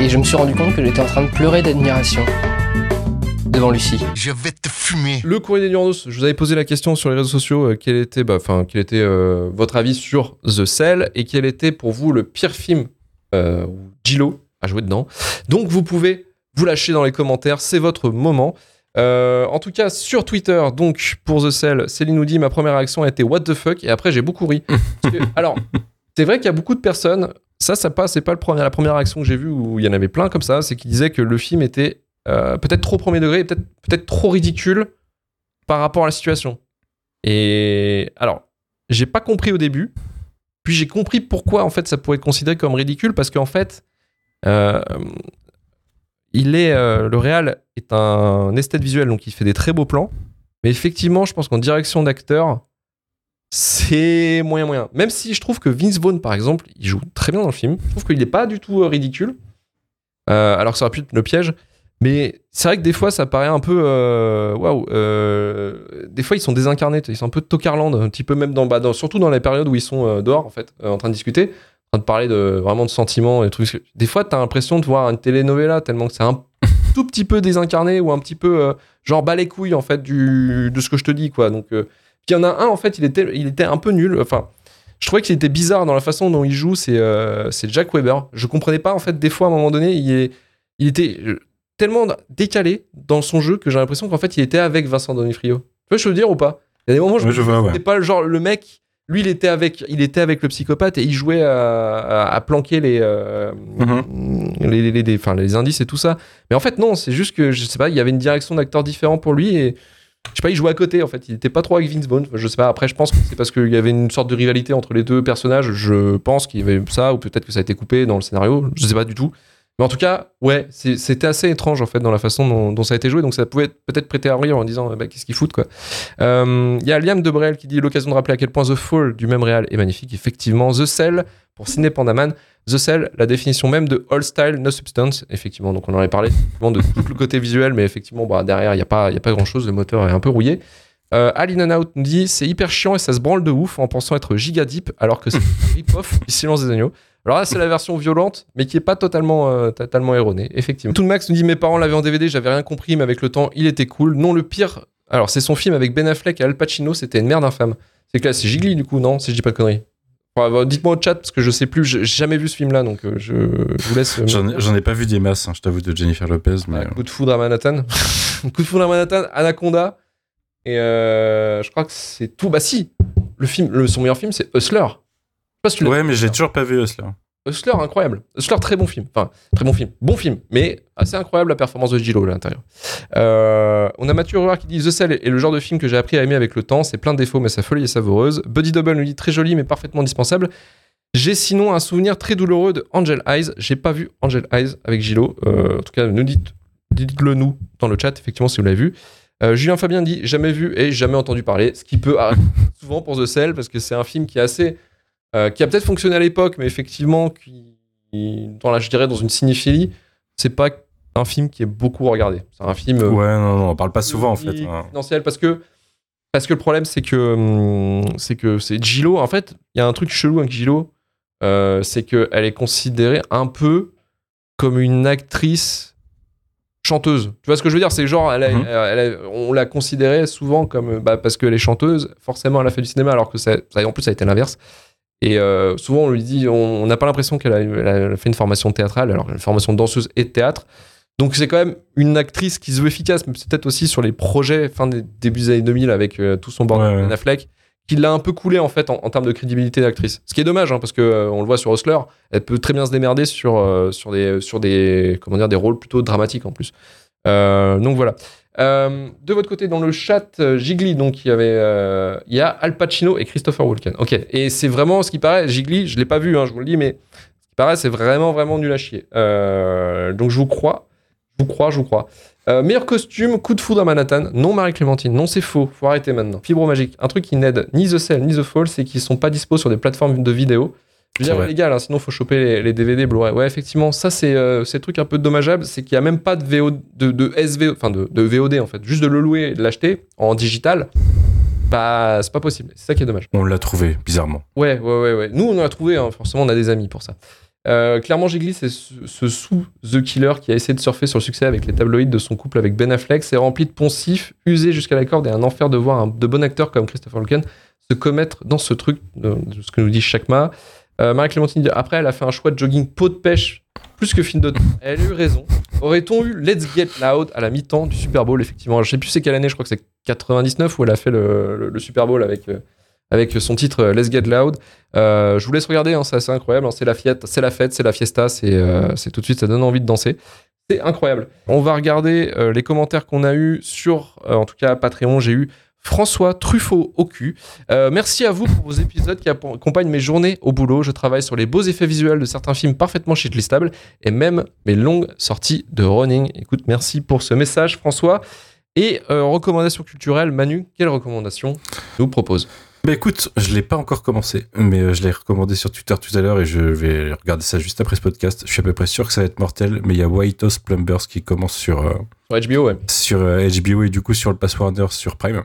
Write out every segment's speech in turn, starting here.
Et je me suis rendu compte que j'étais en train de pleurer d'admiration devant Lucie. Je vais te fumer. Le courrier des Nuandos, je vous avais posé la question sur les réseaux sociaux, euh, quel était, bah, enfin, quel était euh, votre avis sur The Cell et quel était pour vous le pire film euh, où Gillo a joué dedans. Donc vous pouvez vous lâcher dans les commentaires, c'est votre moment. Euh, en tout cas, sur Twitter, donc pour The Cell, Céline nous dit ma première réaction a été What the fuck et après j'ai beaucoup ri. Parce que- alors, c'est vrai qu'il y a beaucoup de personnes, ça, ça pas, c'est pas la première réaction que j'ai vue où il y en avait plein comme ça, c'est qu'ils disaient que le film était euh, peut-être trop premier degré, peut-être peut-être trop ridicule par rapport à la situation. Et alors, j'ai pas compris au début, puis j'ai compris pourquoi en fait ça pourrait être considéré comme ridicule parce qu'en fait, euh, il est euh, le réal est un esthète visuel donc il fait des très beaux plans, mais effectivement, je pense qu'en direction d'acteur, c'est moyen moyen. Même si je trouve que Vince Vaughn par exemple, il joue très bien dans le film, je trouve qu'il n'est pas du tout euh, ridicule, Euh, alors que ça aurait pu être le piège. Mais c'est vrai que des fois, ça paraît un peu. euh, Waouh! des fois, ils sont désincarnés. Ils sont un peu Tokarland, un petit peu même dans, bah, surtout dans les périodes où ils sont dehors, en fait, en train de discuter, en train de parler de, vraiment de sentiments et trucs. Des fois, t'as l'impression de voir une telenovela tellement que c'est un tout petit peu désincarné ou un petit peu genre bas les couilles, en fait, du, de ce que je te dis, quoi. Donc, puis il y en a un, en fait, il était, il était un peu nul. Enfin, je trouvais qu'il était bizarre dans la façon dont il joue. C'est euh, c'est Jack Weber. Je comprenais pas, en fait, des fois, à un moment donné, il, est, il était euh, tellement décalé dans son jeu que j'ai l'impression qu'en fait, il était avec Vincent Donofrio. Tu vois, je veux dire ou pas? Il y a des moments où je Ouais, je vois, ouais. pas le genre, le mec, lui, il était avec, il était avec le psychopathe et il jouait à, à- à planquer les, euh, les, les, les- les- les indices et tout ça. Mais en fait, non, c'est juste que, je sais pas, il y avait une direction d'acteur différent pour lui et je sais pas, il jouait à côté en fait. Il était pas trop avec Vince Vaughn. Je sais pas, après, je pense que c'est parce qu'il y avait une sorte de rivalité entre les deux personnages. Je pense qu'il y avait ça ou peut-être que ça a été coupé dans le scénario. Je sais pas du tout. Mais en tout cas, ouais, c'était assez étrange en fait dans la façon dont, ça a été joué, donc ça pouvait peut-être prêter à rire en disant bah, qu'est-ce qu'ils foutent quoi. Euh, Il y a Liam Debrel qui dit l'occasion de rappeler à quel point The Fall du même réal est magnifique. Effectivement, The Cell pour Ciné Pandaman, The Cell, la définition même de All Style No Substance. Effectivement, donc on en avait parlé de tout le côté visuel, mais effectivement bah, derrière il y a pas a pas grand chose, le moteur est un peu rouillé. Euh, Al In and Out nous dit c'est hyper chiant et ça se branle de ouf en pensant être giga deep alors que c'est rip-off du silence des agneaux. Alors là, c'est la version violente, mais qui est pas totalement, euh, erronée, effectivement. Tout Max nous dit Mes parents l'avaient en DVD, j'avais rien compris, mais avec le temps, il était cool. Non, le pire, alors c'est son film avec Ben Affleck et Al Pacino, c'était une merde infâme. C'est là, c'est Gigli, du coup, non Si je dis pas de conneries. Enfin, bah, Dites-moi au chat, parce que je sais plus, j'ai jamais vu ce film-là, donc euh, je, vous laisse. euh, J'en ai- pas vu des masses, hein, je t'avoue, de Jennifer Lopez, mais. coup de foudre à Manhattan. coup de foudre à Manhattan, Anaconda. Et euh, je crois que c'est tout. Bah si, le film, le, son meilleur film, c'est Hustler. Je sais pas si tu euh, l'as Ouais, mais j'ai toujours pas vu Hustler. Hustler, incroyable. Hustler, très bon film. Enfin, très bon film. Bon film, mais assez incroyable la performance de Gillo à l'intérieur. Euh, on a Mathieu Ruard qui dit The Cell est le genre de film que j'ai appris à aimer avec le temps. C'est plein de défauts, mais sa folie est savoureuse. Buddy Double nous dit très joli, mais parfaitement dispensable. J'ai sinon un souvenir très douloureux de Angel Eyes. J'ai pas vu Angel Eyes avec Gillo. Euh, en tout cas, nous dites, dites-le nous dans le chat, effectivement, si vous l'avez vu. Euh, Julien Fabien dit jamais vu et jamais entendu parler, ce qui peut arriver souvent pour The Cell parce que c'est un film qui est assez euh, qui a peut-être fonctionné à l'époque, mais effectivement, qui, dans la, je dirais, dans une cinéphilie, c'est pas un film qui est beaucoup regardé. C'est un film. euh, Ouais, non, non, on parle pas souvent en fait. hein. parce que parce que le problème c'est que hum, c'est que c'est Gillo. En fait, il y a un truc chelou avec Gillo, euh, c'est que elle est considérée un peu comme une actrice chanteuse. Tu vois ce que je veux dire? C'est genre, elle a- Mhm. elle a- on l'a considérée souvent comme bah, parce qu'elle est chanteuse. Forcément, elle a fait du cinéma, alors que ça, ça- en plus ça a été l'inverse. Et euh, souvent, on lui dit, on n'a pas l'impression qu'elle a, fait une formation théâtrale, alors une formation de danseuse et de théâtre. Donc c'est quand même une actrice qui se veut efficace, mais c'est peut-être aussi sur les projets fin des débuts des années 2000 avec euh, tout son bordel Ouais, ouais. Affleck, qui l'a un peu coulé en fait en, en termes de crédibilité d'actrice. Ce qui est dommage, hein, parce que euh, on le voit sur Hustler, elle peut très bien se démerder sur, euh, sur, des, sur des, comment dire, des rôles plutôt dramatiques en plus. Donc voilà. Euh, de votre côté, dans le chat, euh, Gigli, donc il y avait, euh, il y a Al Pacino et Christopher Walken. Ok. Et c'est vraiment ce qui paraît. Gigli, je l'ai pas vu, hein, je vous le dis, mais ce qui paraît, c'est vraiment, vraiment nul à chier. Donc je vous crois. Je vous crois, je vous crois. Meilleur costume, coup de foudre à Manhattan. Non, Marie-Clémentine. Non, c'est faux. Faut arrêter maintenant. Fibro magique. Un truc qui n'aide ni The Cell ni The Fall, c'est qu'ils sont pas dispo sur des plateformes de vidéo. Je veux C'est dire, les gars, là, sinon faut choper les, les DVD, Blu-ray. Ouais, effectivement, ça c'est euh, le truc un peu dommageable, c'est qu'il y a même pas de VO, de, de enfin de, de VOD en fait, juste de le louer et de l'acheter en digital. Bah, c'est pas possible. C'est ça qui est dommage. On l'a trouvé, bizarrement. Ouais, ouais, ouais, ouais. Nous, on en a trouvé, hein. forcément, on a des amis pour ça. Euh, clairement, Gigli, c'est ce, ce sous The Killer qui a essayé de surfer sur le succès avec les tabloïds de son couple avec Ben Affleck. C'est rempli de poncifs, usé jusqu'à la corde et un enfer de voir un, de bon acteur comme Christopher Walken se commettre dans ce truc, de, de ce que nous dit Chakma. Euh, Marie-Clémentine dit après, elle a fait un choix de jogging peau de pêche plus que film de temps. Elle a eu raison. Aurait-on eu Let's Get Loud à la mi-temps du Super Bowl, effectivement? Je sais plus c'est quelle année, je crois que c'est 99 où elle a fait le, le- le Super Bowl avec, euh, avec son titre euh, Let's Get Loud. Euh, je vous laisse regarder, hein, c'est assez incroyable. hein, c'est la fête, c'est la fête, c'est la fiesta, c'est tout de suite, ça donne envie de danser. C'est incroyable. On va regarder les commentaires qu'on a eu sur, en tout cas Patreon, j'ai eu François Truffaut au cul. Euh, merci à vous pour vos épisodes qui accompagnent mes journées au boulot. Je travaille sur les beaux effets visuels de certains films parfaitement shitlistables et même mes longues sorties de running. Écoute, merci pour ce message, François. Et euh, recommandation culturelle, Manu, quelle recommandation nous propose? Bah écoute, je l'ai pas encore commencé, mais euh, je l'ai recommandé sur Twitter tout à l'heure et je vais regarder ça juste après ce podcast. Je suis à peu près sûr que ça va être mortel, mais il y a White House Plumbers qui commence sur, euh, Sur HBO, ouais. sur euh, HBO et du coup sur le Pass Warner sur Prime.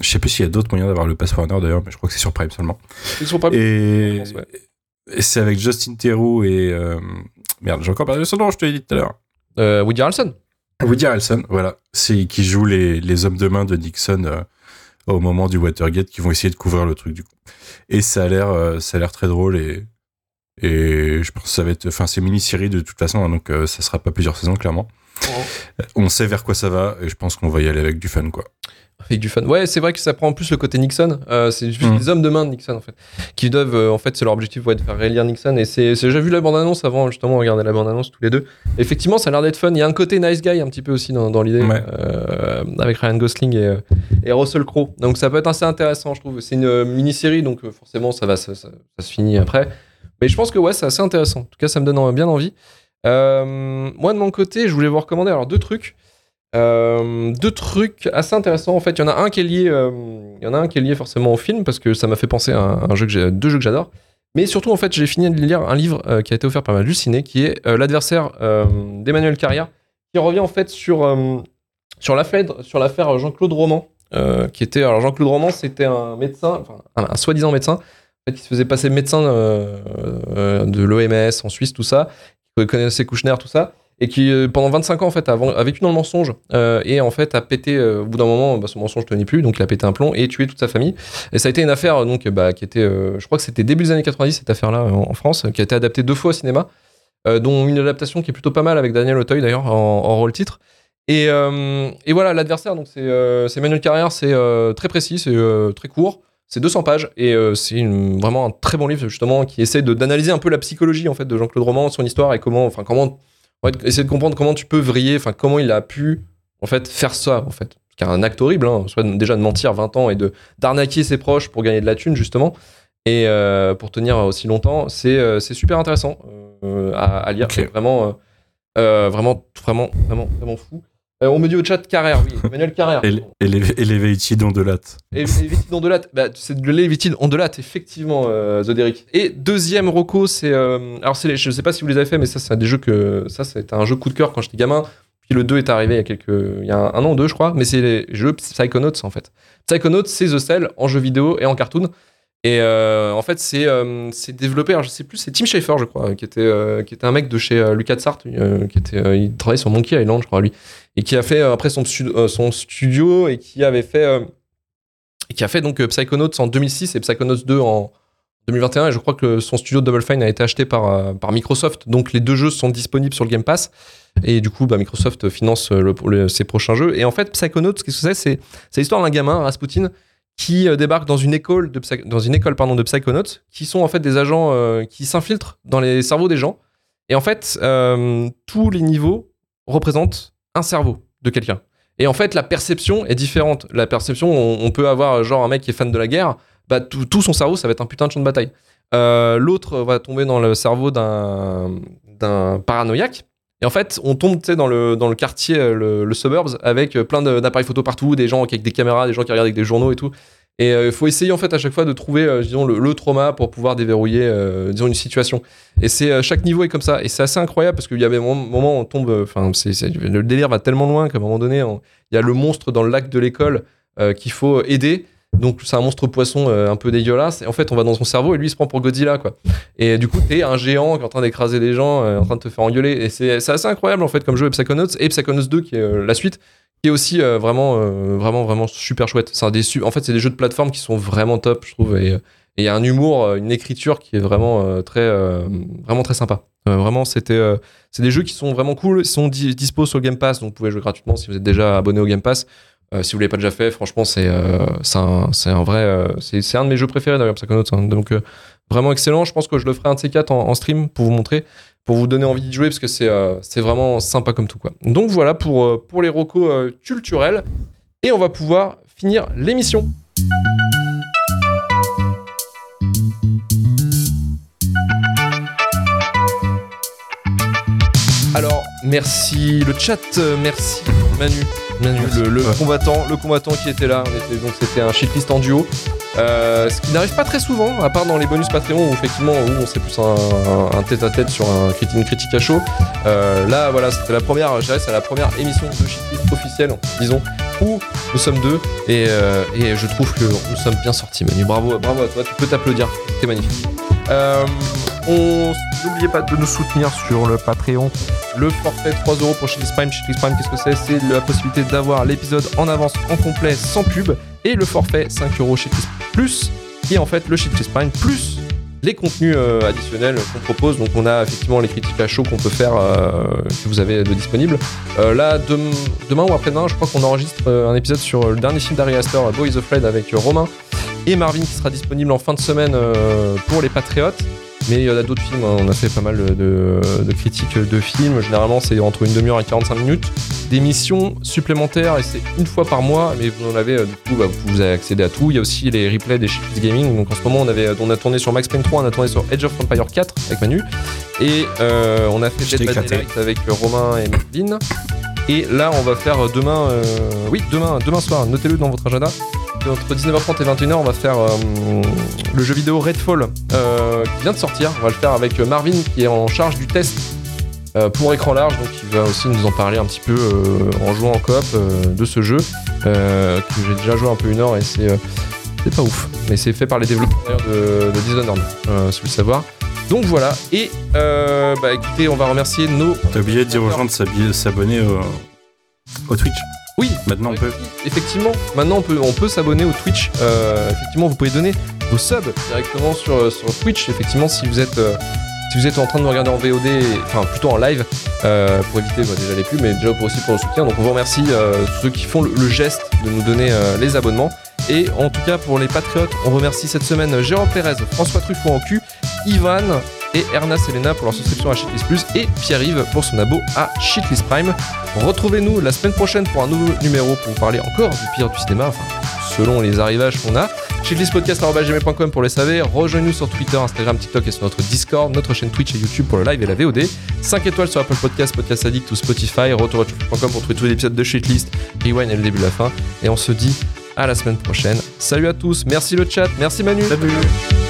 Je sais plus s'il y a d'autres moyens d'avoir le Pass Warner d'ailleurs, mais je crois que c'est sur Prime seulement. Ils sont pas Et, je pense, ouais. et c'est avec Justin Theroux et... euh, Merde, j'ai encore perdu son nom, je te l'ai dit tout à l'heure. Euh, Woody Harrelson. Woody Harrelson, voilà. C'est qui joue les, les hommes de main de Nixon euh, au moment du Watergate qui vont essayer de couvrir le truc du coup. Et ça a l'air ça a l'air très drôle et et je pense que ça va être enfin c'est une mini-série de toute façon hein, donc ça sera pas plusieurs saisons clairement. Euh, On sait vers quoi ça va et je pense qu'on va y aller avec du fun quoi. Avec du fun. Ouais, c'est vrai que ça prend en plus le côté Nixon. Euh, c'est juste Mhm. les hommes de main de Nixon, en fait. Qui doivent, euh, en fait, c'est leur objectif, ouais, de faire réélire Nixon. Et c'est, j'ai vu la bande-annonce avant, justement, on regardait la bande-annonce tous les deux. Effectivement, ça a l'air d'être fun. Il y a un côté nice guy un petit peu aussi dans, dans l'idée, Ouais. euh, avec Ryan Gosling et, et Russell Crowe. Donc ça peut être assez intéressant, je trouve. C'est une mini-série, donc forcément, ça va, ça, ça- ça se finit après. Mais je pense que ouais, c'est assez intéressant. En tout cas, ça me donne en- bien envie. Euh, moi, de mon côté, je voulais vous recommander alors deux trucs. Euh, deux trucs assez intéressants. En fait, il y en a un qui est lié, euh, il y en a un qui est forcément au film parce que ça m'a fait penser à un, jeu que deux jeux que j'adore. Mais surtout, en fait, j'ai fini de lire un livre qui a été offert par Halluciné, qui est l'adversaire d'Emmanuel Carrière, qui revient en fait sur sur l'affaire sur l'affaire Jean-Claude Roman, qui était alors Jean-Claude Roman, c'était un médecin, enfin un, soi-disant médecin, qui se faisait passer médecin de l'OMS en Suisse, tout ça, qui connaissait Kouchner, tout ça et qui euh, pendant 25 ans en fait a, a vécu dans le mensonge euh, et en fait a pété euh, au bout d'un moment bah, son mensonge tenait plus donc il a pété un plomb et tué toute sa famille. Et ça a été une affaire donc bah, qui était je crois que c'était début des années 90 cette affaire là en, France qui a été adaptée deux fois au cinéma dont une adaptation qui est plutôt pas mal avec Daniel Auteuil d'ailleurs en, rôle titre. Et, et voilà l'adversaire donc c'est Manuel Carrière c'est très précis c'est très court c'est 200 pages et euh, c'est vraiment un très bon livre justement qui essaie de- d'analyser un peu la psychologie en fait de Jean-Claude Roman, son histoire et comment, enfin comment, ouais, essayer de comprendre comment tu peux vriller, enfin comment il a pu en fait faire ça en fait. C'est un acte horrible, hein, soit déjà de mentir 20 ans et de d'arnaquer ses proches pour gagner de la thune justement et euh, pour tenir aussi longtemps, c'est euh, super intéressant euh, à, à lire, Ok. C'est vraiment, euh, euh, vraiment, vraiment, vraiment, vraiment fou. Euh, on me dit au chat Carrère, oui, Emmanuel Carrère. Et, et les, et les. Et Lévitide ondulate, bah, c'est de ondulate, effectivement, euh, Zodéric. Et deuxième Rocco, c'est. euh, alors, les- je sais pas si vous les avez fait, mais ça, c'est des jeux que. Ça, c'était un jeu coup de cœur quand j'étais gamin. Puis le 2 est arrivé il y a quelques. Il y a un, un an ou deux, je crois. Mais c'est les jeux Psychonauts, en fait. Psychonauts, c'est The Cell en jeu vidéo et en cartoon. Et euh, en fait, c'est euh, développé, alors je sais plus, c'est Tim Schafer, je crois, qui était, euh, qui était un mec de chez LucasArts, qui était, il travaillait sur Monkey Island, je crois, lui, et qui a fait euh, après euh, son studio et qui avait fait, euh, qui a fait donc Psychonauts en 2006 et Psychonauts 2 en 2021. Et je crois que son studio Double Fine a été acheté par, par Microsoft, donc les deux jeux sont disponibles sur le Game Pass. Et du coup, bah, Microsoft finance ses prochains jeux. Et en fait, Psychonauts, qu'est-ce que c'est? C'est l'histoire d'un gamin, Rasputin, qui débarque dans une école de dans une école pardon de psychonauts qui sont en fait des agents qui s'infiltrent dans les cerveaux des gens et en fait tous les niveaux représentent un cerveau de quelqu'un et en fait la perception est différente la perception on, peut avoir euh, genre un mec qui est fan de la guerre bah tout, son cerveau ça va être un putain de champ de bataille Euh, L'autre va tomber dans le cerveau d'un paranoïaque. Et en fait, on tombe dans le, dans le quartier, euh, le, le suburbs, avec plein d'appareils photo partout, des gens avec des caméras, des gens qui regardent avec des journaux et tout. Et il faut essayer en fait à chaque fois de trouver, euh, disons, le, le trauma pour pouvoir déverrouiller, euh, disons, une situation. Et c'est euh, chaque niveau est comme ça. Et c'est assez incroyable parce qu'il y a des moments où on tombe. euh, Enfin, le délire va tellement loin qu'à un moment donné, on- il y a le monstre dans le lac de l'école euh, qu'il faut aider. Donc c'est un monstre poisson euh, un peu dégueulasse. Et en fait, on va dans son cerveau et lui il se prend pour Godzilla quoi. Et du coup, t'es un géant qui est en train d'écraser les gens, euh, en train de te faire engueuler. Et c'est assez incroyable en fait comme jeu Psychonauts et Psychonauts 2 qui est euh, la suite qui est aussi euh, vraiment euh, vraiment vraiment super chouette. C'est des en fait, c'est des jeux de plateforme qui sont vraiment top, je trouve et euh, il y a un humour, une écriture qui est vraiment très vraiment très sympa. Vraiment, c'était c'est des jeux qui sont vraiment cool, ils sont di- dispo sur le Game Pass, donc vous pouvez jouer gratuitement si vous êtes déjà abonné au Game Pass. Si vous l'avez pas déjà fait, franchement, c'est c'est un, un vrai. c'est un de mes jeux préférés d'ailleurs, Psychonauts. hein. donc vraiment excellent. Je pense que je le ferai un de ces quatre en, stream pour vous montrer, pour vous donner envie d'y jouer parce que c'est euh, c'est vraiment sympa comme tout quoi. Donc voilà pour euh, pour les recos euh, culturels et on va pouvoir finir l'émission. Alors, merci le chat, euh, merci Manu, le, le Ouais. combattant, le combattant qui était là. On était, donc c'était un shitlist en duo, Euh, ce qui n'arrive pas très souvent, à part dans les bonus Patreon où effectivement où on c'est plus un, tête-à-tête sur un une critique à chaud. Euh, là, voilà, c'était la première, je c'est la première émission de shitlist officielle, disons, où nous sommes deux et, euh, et je trouve que nous sommes bien sortis, Manu. Bravo, bravo à toi, tu peux t'applaudir, t'es magnifique. N'oubliez pas de nous soutenir sur le Patreon. Le forfait 3 euros pour Shitlist Prime. Shitlist Prime, qu'est-ce que c'est? C'est la possibilité d'avoir l'épisode en avance, en complet, sans pub. Et le forfait 5 euros Shitlist Plus, qui est en fait le Shitlist Prime plus les contenus euh, additionnels qu'on propose. Donc on a effectivement les critiques à chaud qu'on peut faire, euh, que vous avez de disponibles. Euh, là, dem- demain ou après-demain, je crois qu'on enregistre un épisode sur le dernier film d'Ari Aster, Boy is Afraid, avec Romain et Marvin qui sera disponible en fin de semaine pour les Patriotes. Mais il y en a d'autres films, hein. on a fait pas mal de, de critiques de films. Généralement, c'est entre une demi-heure et 45 minutes. D'émissions supplémentaires, et c'est une fois par mois, mais vous en avez, euh, du coup, bah, vous avez accédé à tout. Il y a aussi les replays des Shitlist Gaming. Donc en ce moment, on, avait, on a tourné sur Max Payne 3, on a tourné sur Edge of Empire 4 avec Manu. Et euh, on a fait Dead by. Daylight avec Romain et Marvin. Et là, on va faire demain, euh, oui, demain, demain soir, notez-le dans votre agenda. Entre 19h30 et 21h, on va faire euh, le jeu vidéo Redfall euh, qui vient de sortir. On va le faire avec Marvin qui est en charge du test euh, pour écran large, donc il va aussi nous en parler un petit peu euh, en jouant en coop euh, de ce jeu euh, que j'ai déjà joué un peu une heure et c'est euh, pas ouf. Mais c'est fait par les développeurs de, de Dishonored, euh, si vous le savoir. Donc voilà, et euh, bah écoutez, on va remercier nos T'as oublié de dire aux gens de s'abonner au Twitch. Oui, Maintenant on peut. Effectivement, maintenant on peut, on peut s'abonner au Twitch. Euh, effectivement, vous pouvez donner vos subs directement sur, euh, sur Twitch. Effectivement, si vous êtes, euh, si vous êtes en train de nous regarder en VOD, enfin plutôt en live, euh, pour éviter bah, déjà les pubs, mais déjà pour aussi pour le soutien. Donc on vous remercie ceux qui font le, le geste de nous donner les abonnements. Et en tout cas pour les patriotes, on remercie cette semaine Jérôme Pérez, François Truffaut en cul, Ivan et Erna Selena pour leur souscription à Shitlist Plus et Pierre-Yves pour son abo à Shitlist Prime. Retrouvez-nous la semaine prochaine pour un nouveau numéro pour vous parler encore du pire du cinéma, enfin, selon les arrivages qu'on a. Shitlistpodcast.com pour le SAV. Rejoignez-nous sur Twitter, Instagram, TikTok et sur notre Discord, notre chaîne Twitch et YouTube pour le live et la VOD. 5 étoiles sur Apple Podcast, Podcast Addict ou Spotify. Retour à pour trouver tous les épisodes de Shitlist, Rewind et le début de la fin. Et on se dit à la semaine prochaine. Salut à tous, merci le chat, merci Manu. Salut